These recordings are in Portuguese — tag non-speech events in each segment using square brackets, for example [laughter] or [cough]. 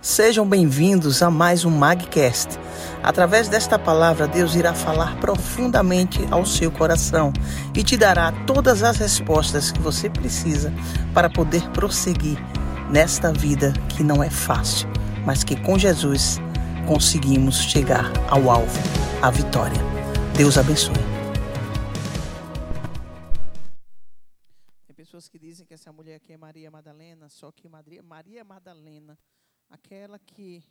Sejam bem-vindos a mais um Magcast. Através desta palavra, Deus irá falar profundamente ao seu coração e te dará todas as respostas que você precisa para poder prosseguir nesta vida que não é fácil, mas que com Jesus conseguimos chegar ao alvo, à vitória. Deus abençoe. Tem pessoas que dizem que essa mulher aqui é Maria Madalena, só que Maria, Maria Madalena aquela que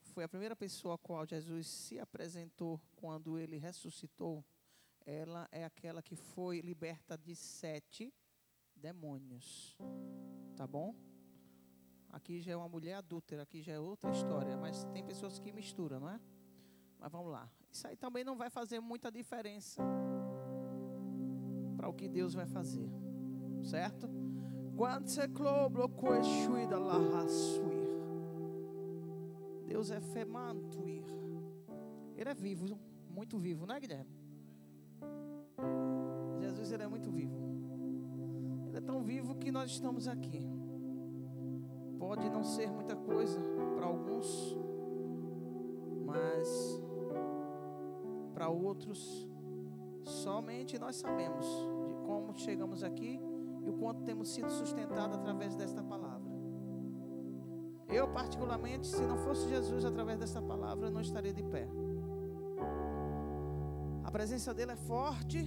foi a primeira pessoa a qual Jesus se apresentou quando ele ressuscitou, ela é aquela que foi liberta de sete demônios. Tá bom? Aqui já é uma mulher adúltera, aqui já é outra história, mas tem pessoas que misturam, não é? Mas vamos lá. Isso aí também não vai fazer muita diferença para o que Deus vai fazer. Certo? Quando você clobro, coexuida lá, Deus é femantuir. Ele é vivo, muito vivo, não é, Guilherme? Jesus ele é muito vivo. Ele é tão vivo que nós estamos aqui. Pode não ser muita coisa para alguns, mas para outros, somente nós sabemos de como chegamos aqui e o quanto temos sido sustentados através desta palavra. Eu, particularmente, se não fosse Jesus através dessa palavra, eu não estaria de pé. A presença dele é forte.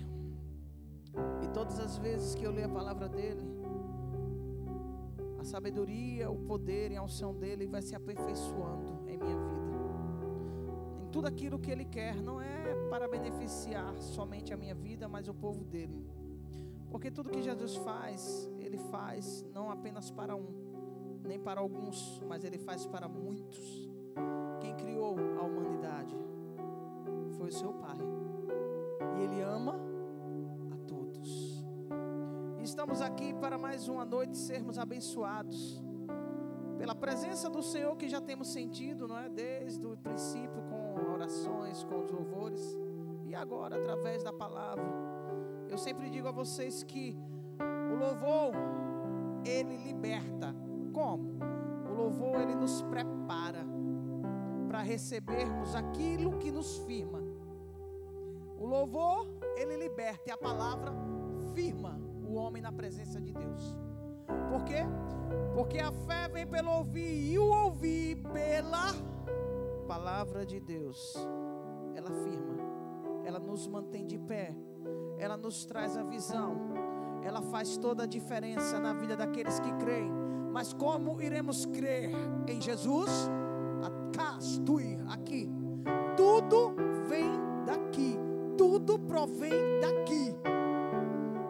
E todas as vezes que eu leio a palavra dele, a sabedoria, o poder e a unção dele vai se aperfeiçoando em minha vida. Em tudo aquilo que ele quer, não é para beneficiar somente a minha vida, mas o povo dele. Porque tudo que Jesus faz, ele faz não apenas para um, nem para alguns, mas Ele faz para muitos. Quem criou a humanidade foi o seu Pai, e Ele ama a todos. Estamos aqui para mais uma noite sermos abençoados pela presença do Senhor que já temos sentido, não é? Desde o princípio com orações, com os louvores e agora através da palavra. Eu sempre digo a vocês que o louvor ele liberta como? O louvor ele nos prepara para recebermos aquilo que nos firma. O louvor ele liberta e a palavra firma o homem na presença de Deus. Por quê? Porque a fé vem pelo ouvir e o ouvir pela palavra de Deus. Ela firma, ela nos mantém de pé, ela nos traz a visão, ela faz toda a diferença na vida daqueles que creem mas como iremos crer em Jesus? Castuir aqui. Tudo vem daqui. Tudo provém daqui.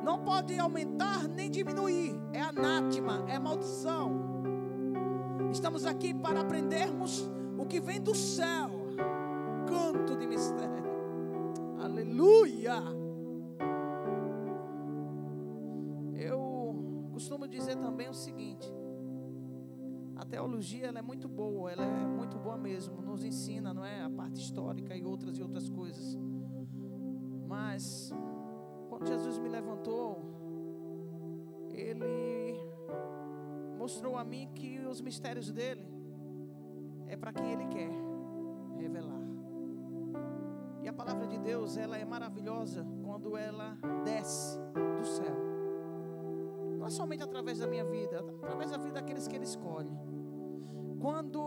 Não pode aumentar nem diminuir. É anátema, é maldição. Estamos aqui para aprendermos o que vem do céu. Canto de mistério. Teologia ela é muito boa, ela é muito boa mesmo, nos ensina, não é, a parte histórica e outras e outras coisas. Mas quando Jesus me levantou, ele mostrou a mim que os mistérios dele é para quem ele quer revelar. E a palavra de Deus, ela é maravilhosa quando ela desce do céu. Não é somente através da minha vida, através da vida daqueles que ele escolhe. Quando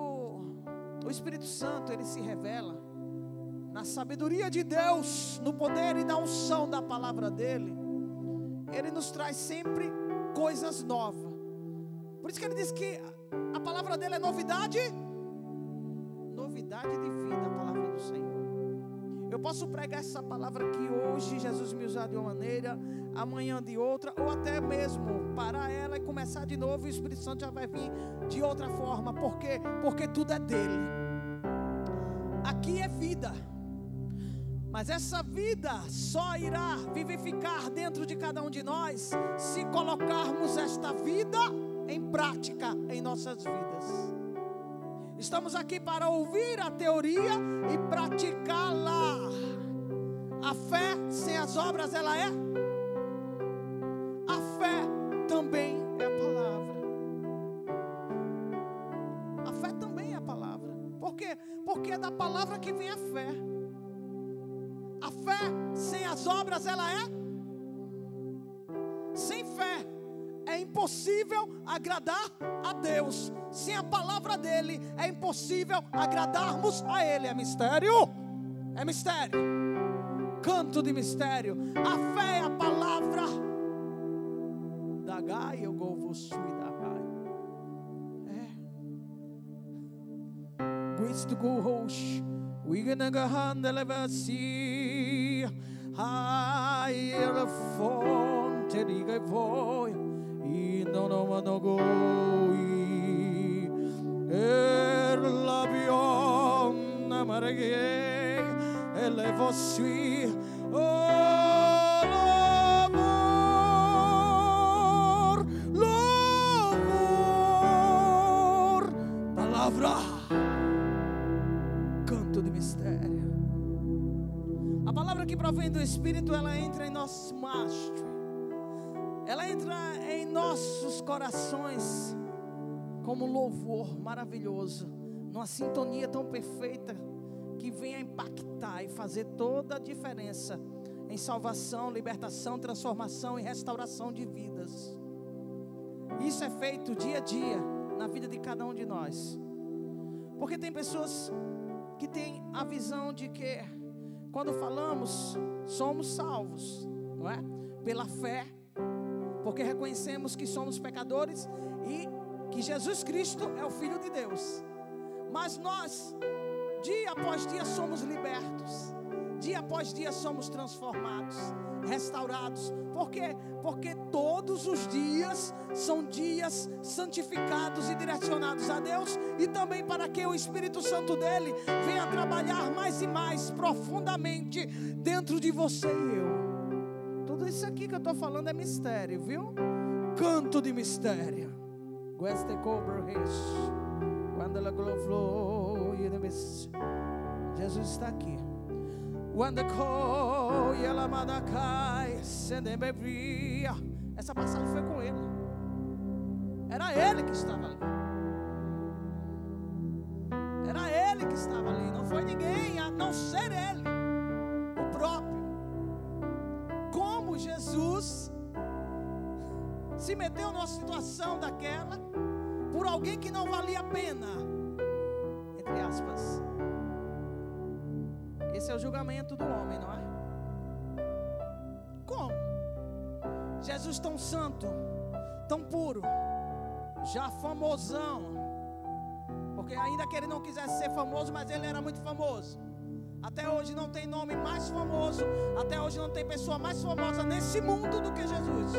o Espírito Santo ele se revela na sabedoria de Deus, no poder e na unção da palavra dele, ele nos traz sempre coisas novas. Por isso que ele diz que a palavra dele é novidade, novidade de vida, a palavra posso pregar essa palavra que hoje Jesus me usar de uma maneira, amanhã de outra, ou até mesmo parar ela e começar de novo, e o Espírito Santo já vai vir de outra forma. Por quê? Porque tudo é dele. Aqui é vida. Mas essa vida só irá vivificar dentro de cada um de nós se colocarmos esta vida em prática em nossas vidas. Estamos aqui para ouvir a teoria e praticá-la. A fé sem as obras ela é? A fé também é a palavra. A fé também é quê? Porque é da palavra que vem a fé. A fé sem as obras ela é impossível agradar a Deus. Sem a palavra dele é impossível agradarmos a ele. É mistério? É mistério. Canto de mistério. A fé é a palavra da Gai, eu vou sui da Gai. É. Guisto go handle see. Ai, ela fonte diga voi. E não não mano go. Er l'avion amargue. Ele vossui. Oh, louvor, louvor. Palavra. Canto de mistério. A palavra que provém do Espírito, ela entra em nosso mastro. Ela entra em nossos corações como louvor maravilhoso, numa sintonia tão perfeita que vem a impactar e fazer toda a diferença em salvação, libertação, transformação e restauração de vidas. Isso é feito dia a dia na vida de cada um de nós. Porque tem pessoas que têm a visão de que quando falamos, somos salvos, não é? Pela fé, porque reconhecemos que somos pecadores e que Jesus Cristo é o Filho de Deus. Mas nós, dia após dia, somos libertos, dia após dia, somos transformados, restaurados. Por quê? Porque todos os dias são dias santificados e direcionados a Deus, e também para que o Espírito Santo dele venha trabalhar mais e mais profundamente dentro de você e eu. Tudo isso aqui que eu estou falando é mistério, viu? Canto de mistério. Queste Quando ela gloflou Jesus está aqui. Quando coi ela manacai, sendembebria. Essa passagem foi com ele. Era ele que estava ali. Era ele que estava ali, não foi ninguém, a não ser se meteu numa situação daquela por alguém que não valia a pena, entre aspas. Esse é o julgamento do homem, não é? Como? Jesus tão santo, tão puro, já famosão. Porque ainda que ele não quisesse ser famoso, mas ele era muito famoso. Até hoje não tem nome mais famoso, até hoje não tem pessoa mais famosa nesse mundo do que Jesus.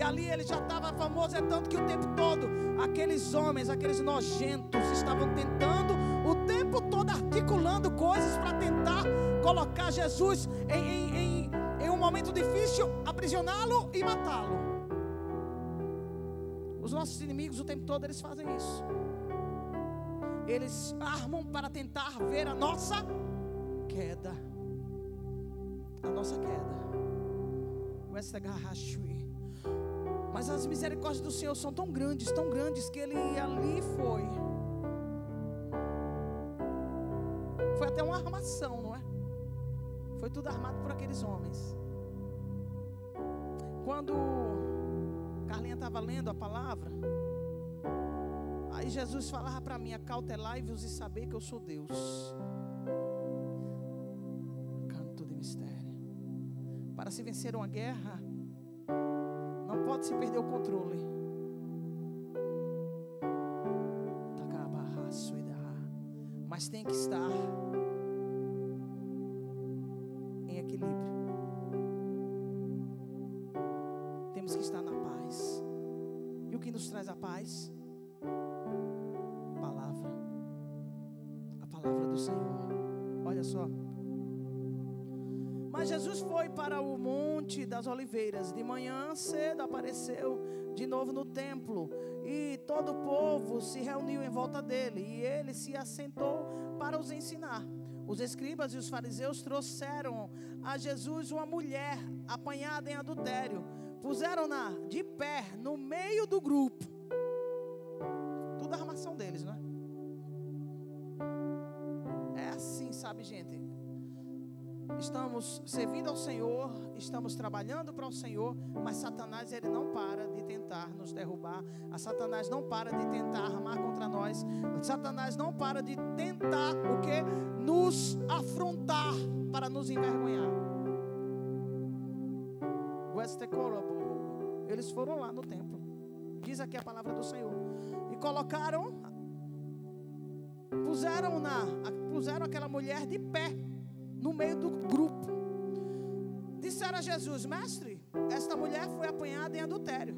E ali ele já estava famoso, é tanto que o tempo todo aqueles homens, aqueles nojentos, estavam tentando, o tempo todo articulando coisas para tentar colocar Jesus em, em, em, em um momento difícil, aprisioná-lo e matá-lo. Os nossos inimigos o tempo todo eles fazem isso. Eles armam para tentar ver a nossa queda. A nossa queda. Mas as misericórdias do Senhor são tão grandes, tão grandes, que ele ali foi. Foi até uma armação, não é? Foi tudo armado por aqueles homens. Quando Carlinha estava lendo a palavra, aí Jesus falava para mim: acautelai-vos e saber que eu sou Deus. Canto de mistério. Para se vencer uma guerra, pode se perder o controle. Mas tem que estar em equilíbrio. Temos que estar na paz. E o que nos traz a paz? Palavra. A palavra do Senhor. Olha só. Mas Jesus foi para o Monte das Oliveiras. De manhã cedo apareceu de novo no templo. E todo o povo se reuniu em volta dele. E ele se assentou para os ensinar. Os escribas e os fariseus trouxeram a Jesus uma mulher apanhada em adultério. Puseram-na de pé no meio do grupo. Estamos servindo ao Senhor, estamos trabalhando para o Senhor, mas Satanás ele não para de tentar nos derrubar. A Satanás não para de tentar armar contra nós. Satanás não para de tentar o que nos afrontar para nos envergonhar. Eles foram lá no templo. Diz aqui a palavra do Senhor. E colocaram puseram na puseram aquela mulher de pé no meio do grupo. Disseram a Jesus: Mestre, esta mulher foi apanhada em adultério.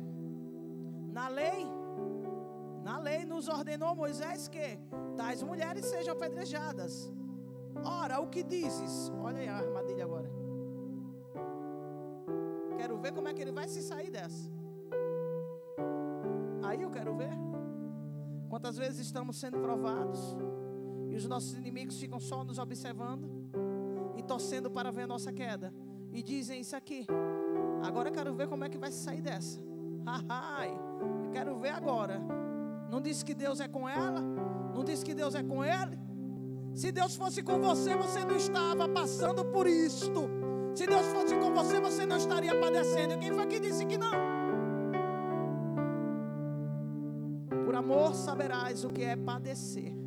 Na lei, na lei nos ordenou Moisés que tais mulheres sejam apedrejadas. Ora, o que dizes? Olha aí a armadilha agora. Quero ver como é que ele vai se sair dessa. Aí eu quero ver. Quantas vezes estamos sendo provados e os nossos inimigos ficam só nos observando e torcendo para ver a nossa queda. E dizem isso aqui. Agora eu quero ver como é que vai sair dessa. [laughs] Ai, eu quero ver agora. Não disse que Deus é com ela? Não disse que Deus é com ele? Se Deus fosse com você, você não estava passando por isto. Se Deus fosse com você, você não estaria padecendo. Quem foi que disse que não? Por amor saberás o que é padecer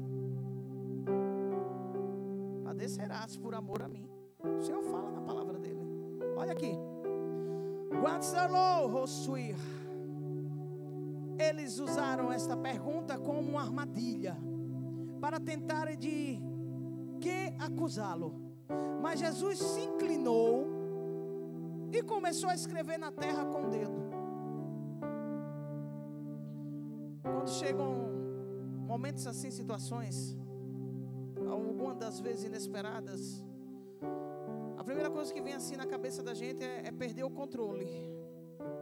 amor a mim. O Senhor fala na palavra dele. Olha aqui. Eles usaram esta pergunta como uma armadilha para tentar de que acusá-lo. Mas Jesus se inclinou e começou a escrever na terra com o dedo. Quando chegam momentos assim, situações, algumas das vezes inesperadas, a primeira coisa que vem assim na cabeça da gente é, é perder o controle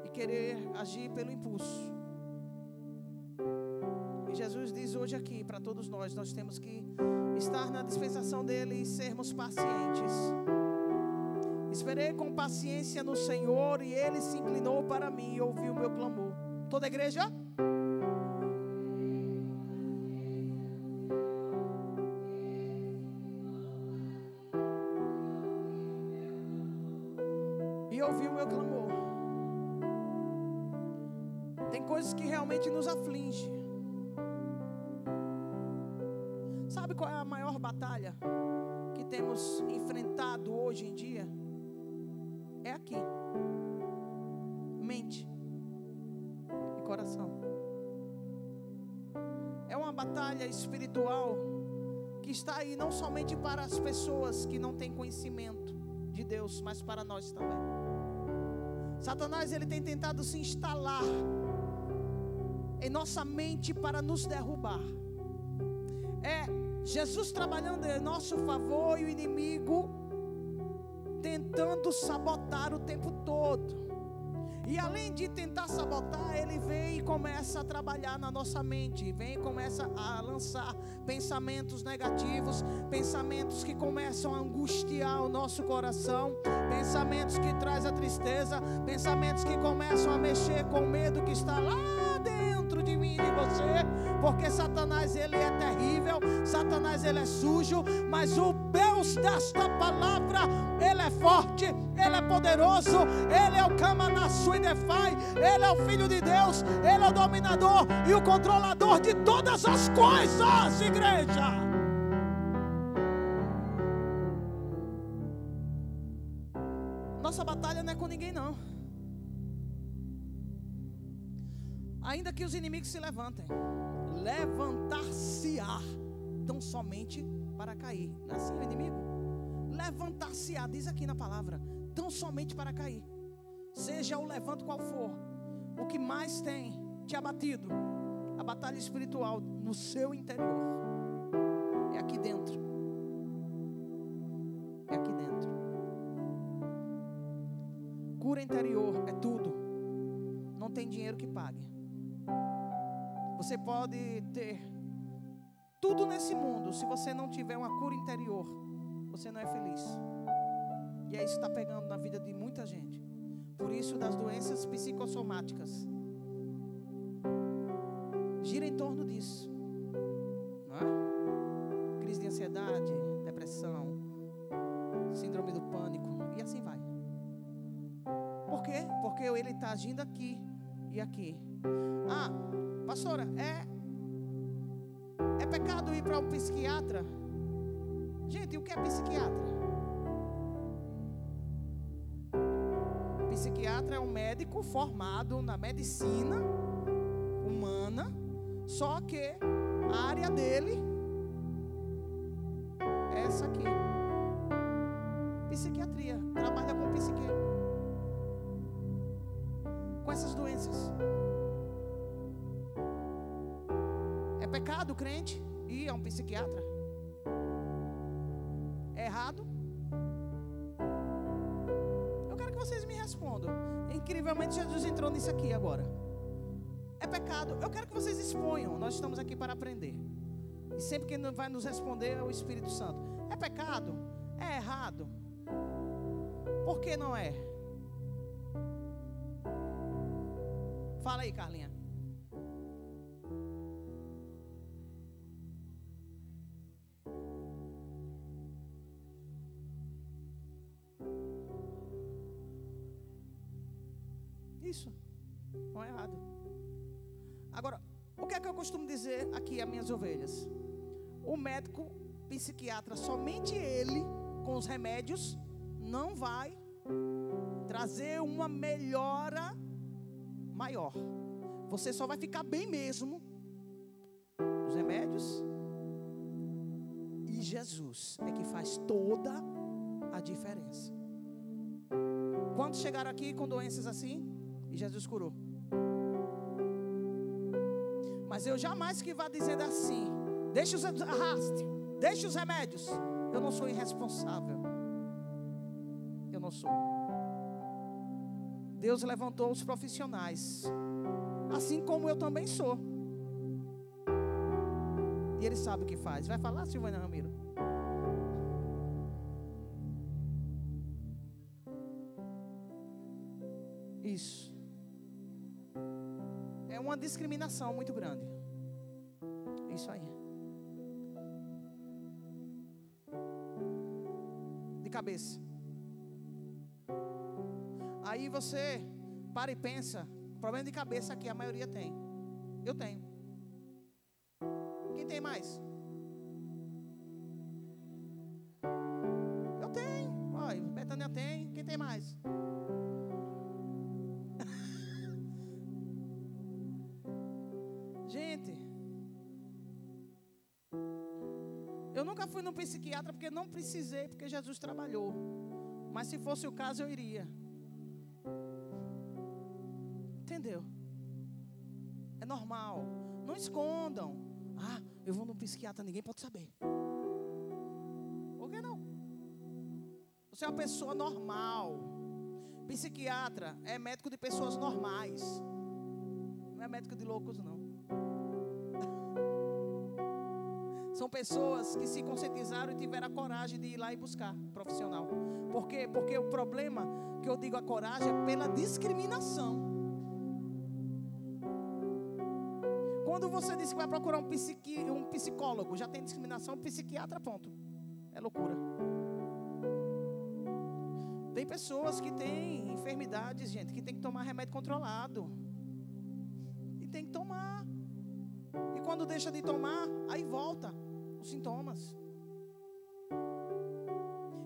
e querer agir pelo impulso. E Jesus diz hoje aqui para todos nós: nós temos que estar na dispensação dele e sermos pacientes. Esperei com paciência no Senhor e ele se inclinou para mim e ouviu o meu clamor. Toda a igreja? Somente para as pessoas que não têm conhecimento de Deus, mas para nós também. Satanás ele tem tentado se instalar em nossa mente para nos derrubar. É Jesus trabalhando em nosso favor e o inimigo tentando sabotar o tempo todo. E além de tentar sabotar, ele vem e começa a trabalhar na nossa mente, vem e começa a lançar pensamentos negativos, pensamentos que começam a angustiar o nosso coração, pensamentos que traz a tristeza, pensamentos que começam a mexer com o medo que está lá dentro de mim e de você, porque Satanás ele é terrível, Satanás ele é sujo, mas o Desta palavra, ele é forte, ele é poderoso, ele é o Kamanassu e Defai, ele é o filho de Deus, ele é o dominador e o controlador de todas as coisas, igreja. Nossa batalha não é com ninguém não. Ainda que os inimigos se levantem, levantar-se-á tão somente para cair. Não é assim o inimigo? Levantar-se-á, diz aqui na palavra, tão somente para cair. Seja o levanto qual for, o que mais tem te abatido, a batalha espiritual no seu interior, é aqui dentro. É aqui dentro. Cura interior é tudo. Não tem dinheiro que pague. Você pode ter tudo nesse mundo, se você não tiver uma cura interior, você não é feliz. E é isso que está pegando na vida de muita gente. Por isso, das doenças psicossomáticas. Gira em torno disso. Não é? Crise de ansiedade, depressão, síndrome do pânico. E assim vai. Por quê? Porque ele está agindo aqui e aqui. Ah, pastora, é pecado ir para um psiquiatra? Gente, o que é psiquiatra? Psiquiatra é um médico formado na medicina humana, só que a área dele é essa aqui. É pecado crente ir a um psiquiatra? É errado? Eu quero que vocês me respondam. Incrivelmente, Jesus entrou nisso aqui agora. É pecado. Eu quero que vocês exponham. Nós estamos aqui para aprender. E sempre quem vai nos responder é o Espírito Santo. É pecado? É errado? Por que não é? Fala aí, Carlinha. Psiquiatra, somente ele, com os remédios, não vai trazer uma melhora maior. Você só vai ficar bem mesmo. Os remédios e Jesus é que faz toda a diferença. Quantos chegaram aqui com doenças assim e Jesus curou? Mas eu jamais que vá dizendo assim: deixa os arraste, deixa os remédios. Eu não sou irresponsável. Eu não sou. Deus levantou os profissionais, assim como eu também sou. E Ele sabe o que faz. Vai falar, Silvana Ramiro? Isso uma discriminação muito grande. Isso aí. Cabeça. Aí você para e pensa, problema de cabeça aqui a maioria tem. Eu tenho. Quem tem mais? Psiquiatra porque não precisei, porque Jesus trabalhou. Mas se fosse o caso, eu iria. Entendeu? É normal. Não escondam. Ah, eu vou no psiquiatra, ninguém pode saber. Por que não? Você é uma pessoa normal. Psiquiatra é médico de pessoas normais. Não é médico de loucos, não. São pessoas que se conscientizaram e tiveram a coragem de ir lá e buscar profissional. Por quê? Porque o problema que eu digo a coragem é pela discriminação. Quando você diz que vai procurar um, psiqui, um psicólogo, já tem discriminação, psiquiatra, ponto. É loucura. Tem pessoas que têm enfermidades, gente, que tem que tomar remédio controlado. E tem que tomar. E quando deixa de tomar, aí volta os sintomas.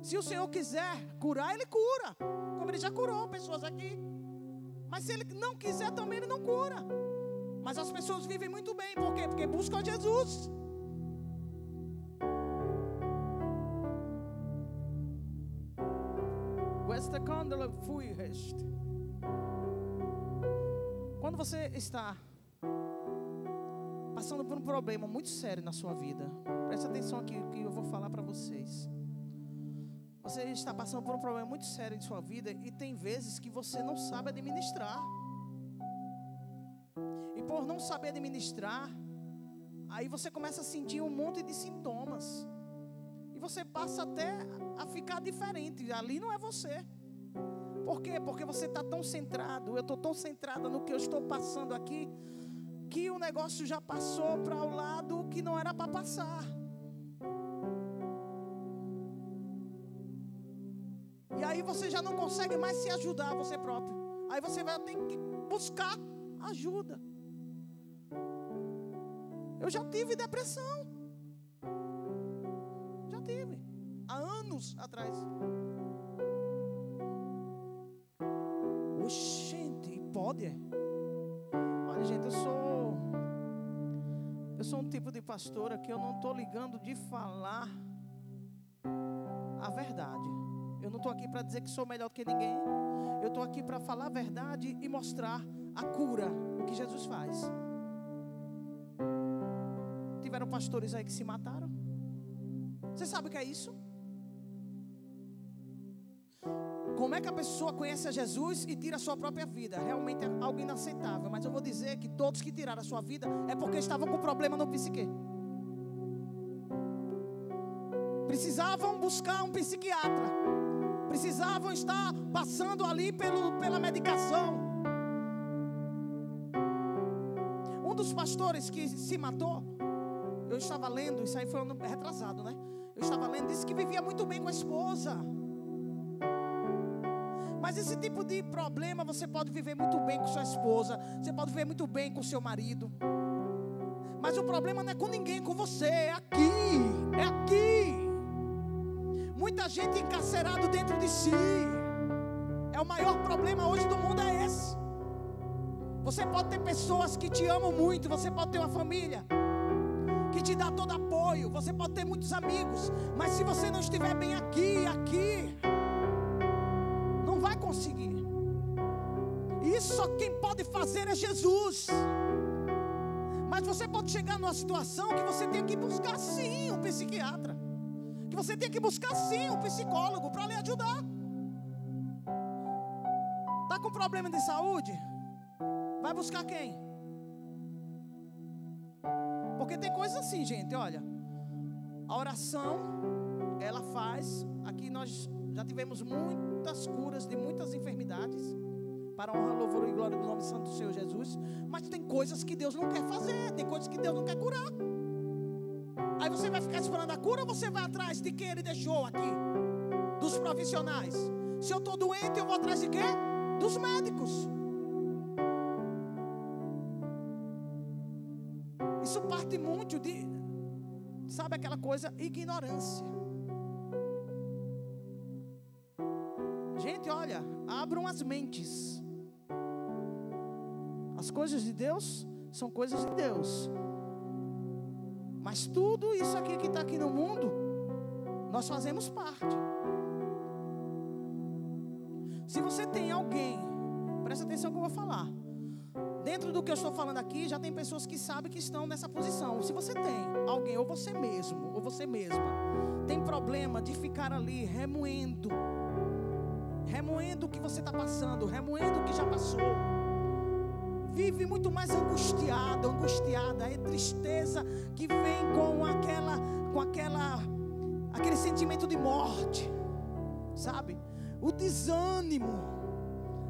Se o Senhor quiser curar, Ele cura. Como Ele já curou pessoas aqui. Mas se Ele não quiser, também Ele não cura. Mas as pessoas vivem muito bem. Por quê? Porque buscam Jesus. Quando você está passando por um problema muito sério na sua vida, presta atenção aqui que eu vou falar para vocês. Você está passando por um problema muito sério em sua vida e tem vezes que você não sabe administrar. E por não saber administrar, aí você começa a sentir um monte de sintomas. E você passa até a ficar diferente. Ali não é você. Por quê? Porque você está tão centrado. Eu estou tão centrada no que eu estou passando aqui que o negócio já passou para o lado que não era para passar. E aí você já não consegue mais se ajudar você próprio. Aí você vai ter que buscar ajuda. Eu já tive depressão. Já tive. Há anos atrás. Oxente, pode? Sou um tipo de pastora que eu não estou ligando de falar a verdade. Eu não estou aqui para dizer que sou melhor do que ninguém. Eu estou aqui para falar a verdade e mostrar a cura, o que Jesus faz. Tiveram pastores aí que se mataram. Você sabe o que é isso? Como é que a pessoa conhece a Jesus e tira a sua própria vida? Realmente é algo inaceitável. Mas eu vou dizer que todos que tiraram a sua vida é porque estavam com problema no psique. Precisavam buscar um psiquiatra. Precisavam estar passando ali pelo, pela medicação. Um dos pastores que se matou, eu estava lendo, isso aí foi um retrasado, né? Eu estava lendo, disse que vivia muito bem com a esposa. Mas esse tipo de problema você pode viver muito bem com sua esposa, você pode viver muito bem com seu marido. Mas o problema não é com ninguém, é com você, é aqui, é aqui. Muita gente encarcerado dentro de si. É o maior problema hoje do mundo é esse. Você pode ter pessoas que te amam muito, você pode ter uma família que te dá todo apoio, você pode ter muitos amigos, mas se você não estiver bem aqui, aqui, fazer é Jesus. Mas você pode chegar numa situação que você tem que buscar sim um psiquiatra. Que você tem que buscar sim um psicólogo para lhe ajudar. Está com problema de saúde? Vai buscar quem? Porque tem coisas assim, gente, olha. A oração, ela faz. Aqui nós já tivemos muitas curas de muitas enfermidades. Para honra, louvor e glória do nome santo do Senhor Jesus. Mas tem coisas que Deus não quer fazer. Tem coisas que Deus não quer curar. Aí você vai ficar esperando a cura ou você vai atrás de quem ele deixou aqui? Dos profissionais. Se eu estou doente, eu vou atrás de quê? Dos médicos. Isso parte muito de, sabe aquela coisa, ignorância. Gente, olha, abram as mentes. As coisas de Deus são coisas de Deus. Mas tudo isso aqui que está aqui no mundo, nós fazemos parte. Se você tem alguém, presta atenção que eu vou falar dentro do que eu estou falando aqui, já tem pessoas que sabem que estão nessa posição. Se você tem alguém, ou você mesmo, ou você mesma, tem problema de ficar ali remoendo, remoendo o que você está passando, remoendo o que já passou, vive muito mais angustiado, angustiada, é tristeza que vem com aquela, com aquela, aquele sentimento de morte, sabe? O desânimo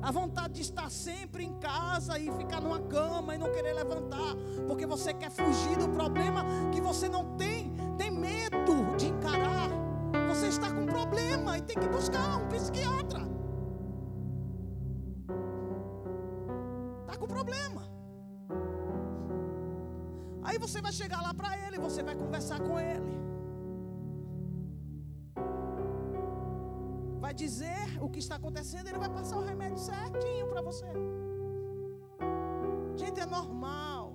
a vontade de estar sempre em casa e ficar numa cama e não querer levantar, porque você quer fugir do problema que você não tem vai dizer o que está acontecendo, ele vai passar o remédio certinho para você. Gente, é normal.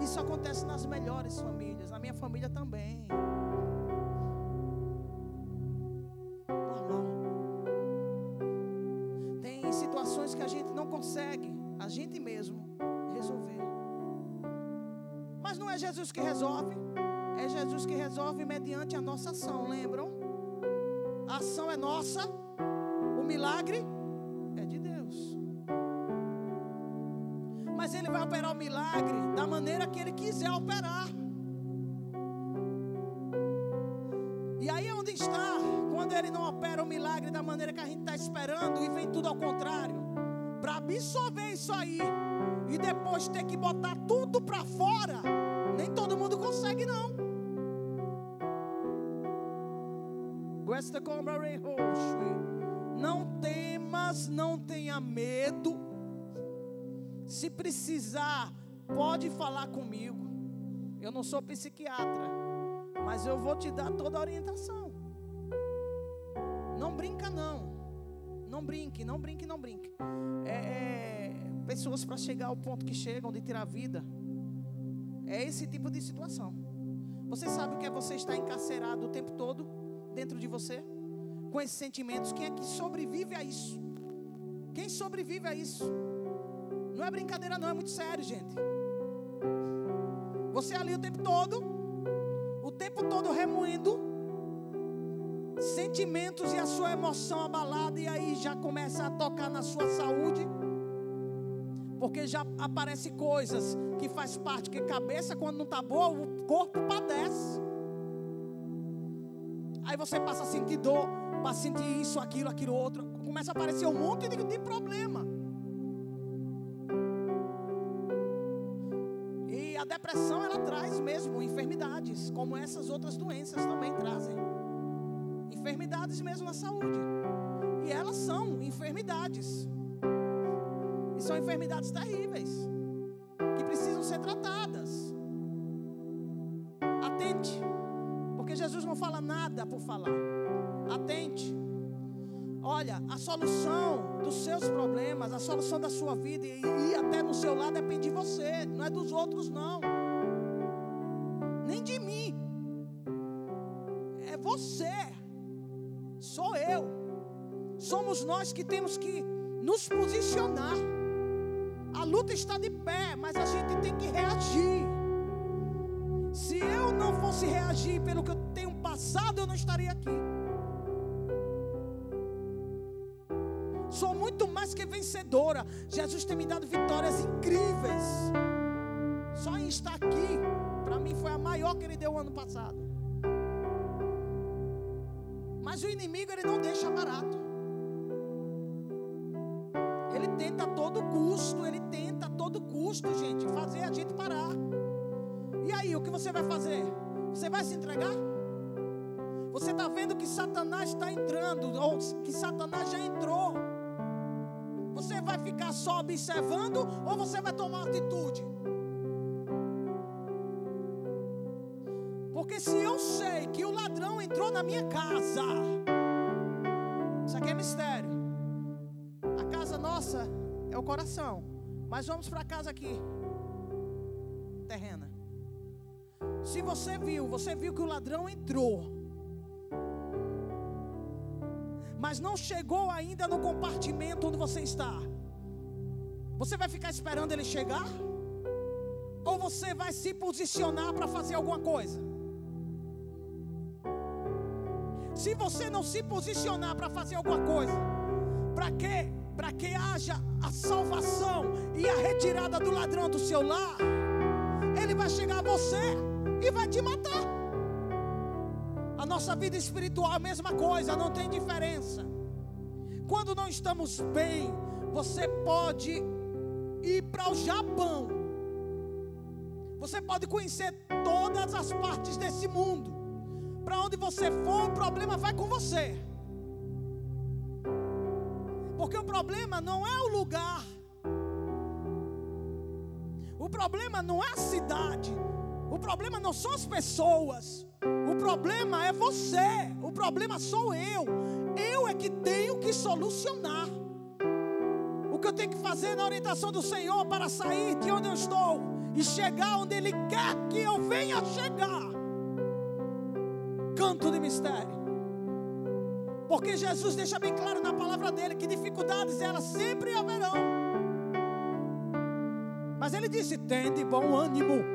Isso acontece nas melhores famílias, na minha família também. Normal. Tem situações que a gente não consegue, a gente mesmo, resolver. Mas não é Jesus que resolve, é Jesus que resolve mediante a nossa ação, lembram? A ação é nossa, o milagre é de Deus. Mas Ele vai operar o milagre da maneira que Ele quiser operar. E aí é onde está, quando Ele não opera o milagre da maneira que a gente está esperando e vem tudo ao contrário. Para absorver isso aí e depois ter que botar tudo para fora, nem todo mundo consegue não. Comare hoshwi. Não temas, não tenha medo. Se precisar, pode falar comigo. Eu não sou psiquiatra, mas eu vou te dar toda a orientação. Não brinca não. Não brinque, não brinque, não brinque. É, é, pessoas para chegar ao ponto que chegam de tirar a vida. É esse tipo de situação. Você sabe o que é você estar encarcerado o tempo todo dentro de você? Com esses sentimentos. Quem é que sobrevive a isso? Quem sobrevive a isso? Não é brincadeira, não, é muito sério, gente. Você ali o tempo todo, o tempo todo remoendo sentimentos e a sua emoção abalada, e aí já começa a tocar na sua saúde. Porque já aparece coisas que faz parte, que cabeça quando não está boa, o corpo padece. Aí você passa a sentir dor, passa a sentir isso, aquilo, aquilo outro. Começa a aparecer um monte de, de problema. E a depressão ela traz mesmo enfermidades, como essas outras doenças também trazem. Enfermidades mesmo na saúde. E elas são enfermidades. E são enfermidades terríveis que precisam ser tratadas. Atente, Jesus não fala nada por falar. Atente. Olha, a solução dos seus problemas, a solução da sua vida e, e até no seu lado depende de você, não é dos outros não. Nem de mim. É você. Sou eu. Somos nós que temos que nos posicionar. A luta está de pé, mas a gente tem que reagir. Se eu fosse reagir pelo que eu tenho passado, eu não estaria aqui. Sou muito mais que vencedora. Jesus tem me dado vitórias incríveis. Só em estar aqui, para mim foi a maior que ele deu ano passado. Mas o inimigo ele não deixa barato. Ele tenta a todo custo, ele tenta a todo custo, gente, fazer a gente parar. E aí, o que você vai fazer? Você vai se entregar? Você está vendo que Satanás está entrando, ou que Satanás já entrou. Você vai ficar só observando ou você vai tomar atitude? Porque se eu sei que o ladrão entrou na minha casa, isso aqui é mistério. A casa nossa é o coração, mas vamos para casa aqui, Se você viu, você viu que o ladrão entrou, mas não chegou ainda no compartimento onde você está. Você vai ficar esperando ele chegar? Ou você vai se posicionar para fazer alguma coisa? Se você não se posicionar para fazer alguma coisa, para quê? Para que haja a salvação e a retirada do ladrão do seu lar, ele vai chegar a você e vai te matar. A nossa vida espiritual é a mesma coisa, não tem diferença. Quando não estamos bem, você pode ir para o Japão. Você pode conhecer todas as partes desse mundo. Para onde você for, o problema vai com você. Porque o problema não é o lugar. O problema não é a cidade. O problema não são as pessoas. O problema é você. O problema sou eu. Eu é que tenho que solucionar. O que eu tenho que fazer na orientação do Senhor para sair de onde eu estou e chegar onde Ele quer que eu venha chegar. Canto de mistério. Porque Jesus deixa bem claro na palavra dele que dificuldades elas sempre haverão. Mas ele disse: tem de bom ânimo